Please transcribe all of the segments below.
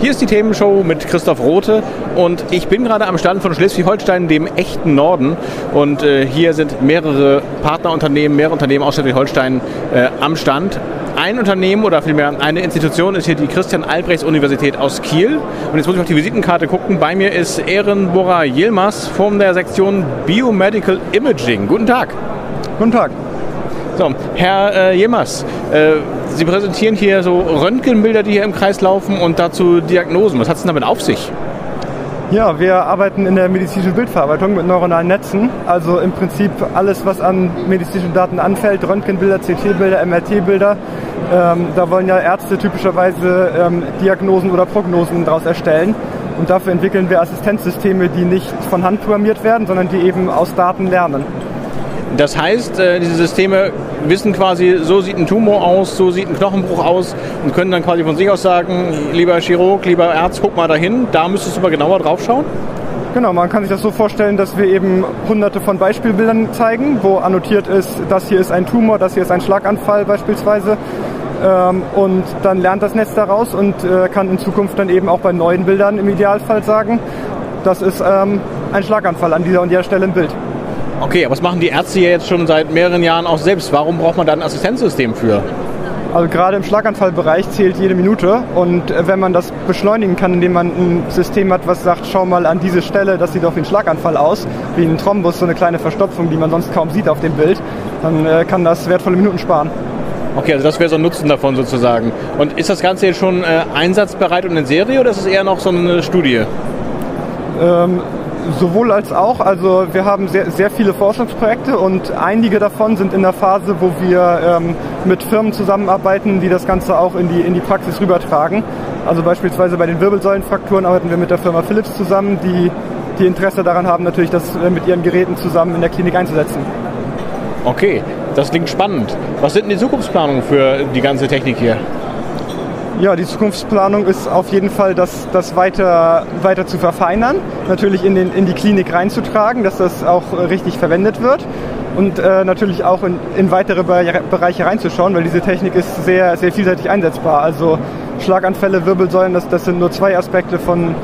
Hier ist die Themenshow mit Christoph Rote und ich bin gerade am Stand von Schleswig-Holstein, dem echten Norden. Und äh, hier sind mehrere Partnerunternehmen, mehrere Unternehmen aus Schleswig-Holstein äh, am Stand. Ein Unternehmen oder vielmehr eine Institution ist hier die Christian-Albrechts-Universität aus Kiel. Und jetzt muss ich auf die Visitenkarte gucken. Bei mir ist Ehrenbora Yilmaz von der Sektion Biomedical Imaging. Guten Tag. Guten Tag. So, Herr äh, Jemers, äh, Sie präsentieren hier so Röntgenbilder, die hier im Kreis laufen und dazu Diagnosen. Was hat es denn damit auf sich? Ja, wir arbeiten in der medizinischen Bildverarbeitung mit neuronalen Netzen. Also im Prinzip alles, was an medizinischen Daten anfällt, Röntgenbilder, CT-Bilder, MRT-Bilder. Ähm, da wollen ja Ärzte typischerweise ähm, Diagnosen oder Prognosen daraus erstellen. Und dafür entwickeln wir Assistenzsysteme, die nicht von Hand programmiert werden, sondern die eben aus Daten lernen. Das heißt, äh, diese Systeme wissen quasi, so sieht ein Tumor aus, so sieht ein Knochenbruch aus und können dann quasi von sich aus sagen, lieber Chirurg, lieber Arzt, guck mal dahin, da müsstest du mal genauer drauf schauen. Genau, man kann sich das so vorstellen, dass wir eben hunderte von Beispielbildern zeigen, wo annotiert ist, das hier ist ein Tumor, das hier ist ein Schlaganfall beispielsweise. Ähm, und dann lernt das Netz daraus und äh, kann in Zukunft dann eben auch bei neuen Bildern im Idealfall sagen, das ist ähm, ein Schlaganfall an dieser und der Stelle im Bild. Okay, aber was machen die Ärzte ja jetzt schon seit mehreren Jahren auch selbst? Warum braucht man da ein Assistenzsystem für? Also gerade im Schlaganfallbereich zählt jede Minute und wenn man das beschleunigen kann, indem man ein System hat, was sagt, schau mal an diese Stelle, das sieht doch wie ein Schlaganfall aus, wie ein Thrombus, so eine kleine Verstopfung, die man sonst kaum sieht auf dem Bild, dann äh, kann das wertvolle Minuten sparen. Okay, also das wäre so ein Nutzen davon sozusagen. Und ist das Ganze jetzt schon äh, einsatzbereit und in Serie oder ist es eher noch so eine Studie? Ähm, sowohl als auch. Also wir haben sehr, sehr viele Forschungsprojekte und einige davon sind in der Phase, wo wir ähm, mit Firmen zusammenarbeiten, die das Ganze auch in die, in die Praxis rübertragen. Also beispielsweise bei den Wirbelsäulenfrakturen arbeiten wir mit der Firma Philips zusammen, die, die Interesse daran haben, natürlich das äh, mit ihren Geräten zusammen in der Klinik einzusetzen. Okay, das klingt spannend. Was sind denn die Zukunftsplanungen für die ganze Technik hier? Ja, die Zukunftsplanung ist auf jeden Fall, das, das weiter, weiter zu verfeinern, natürlich in, den, in die Klinik reinzutragen, dass das auch richtig verwendet wird und äh, natürlich auch in, in weitere Bereiche reinzuschauen, weil diese Technik ist sehr, sehr vielseitig einsetzbar. Also Schlaganfälle, Wirbelsäulen, das, das sind nur zwei Aspekte von,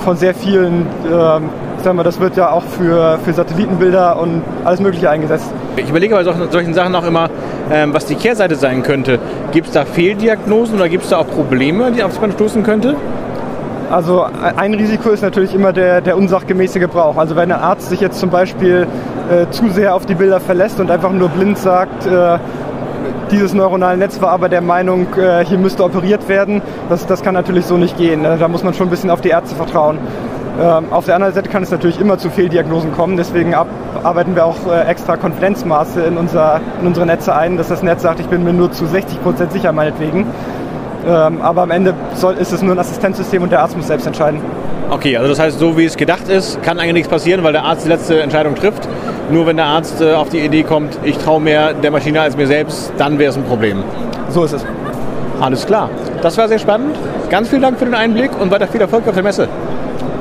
von sehr vielen. Äh, sagen wir, das wird ja auch für, für Satellitenbilder und alles Mögliche eingesetzt. Ich überlege bei solchen, solchen Sachen auch immer, ähm, was die Kehrseite sein könnte. Gibt es da Fehldiagnosen oder gibt es da auch Probleme, die auf man stoßen könnte? Also ein Risiko ist natürlich immer der, der unsachgemäße Gebrauch. Also wenn ein Arzt sich jetzt zum Beispiel äh, zu sehr auf die Bilder verlässt und einfach nur blind sagt, äh, dieses neuronale Netz war aber der Meinung, äh, hier müsste operiert werden, das, das kann natürlich so nicht gehen. Da muss man schon ein bisschen auf die Ärzte vertrauen. Ähm, auf der anderen Seite kann es natürlich immer zu Fehldiagnosen kommen, deswegen arbeiten wir auch äh, extra Konfidenzmaße in, unser, in unsere Netze ein, dass das Netz sagt, ich bin mir nur zu 60% sicher meinetwegen. Ähm, aber am Ende soll, ist es nur ein Assistenzsystem und der Arzt muss selbst entscheiden. Okay, also das heißt, so wie es gedacht ist, kann eigentlich nichts passieren, weil der Arzt die letzte Entscheidung trifft. Nur wenn der Arzt äh, auf die Idee kommt, ich traue mehr der Maschine als mir selbst, dann wäre es ein Problem. So ist es. Alles klar. Das war sehr spannend. Ganz vielen Dank für den Einblick und weiter viel Erfolg auf der Messe.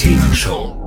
Themenshow.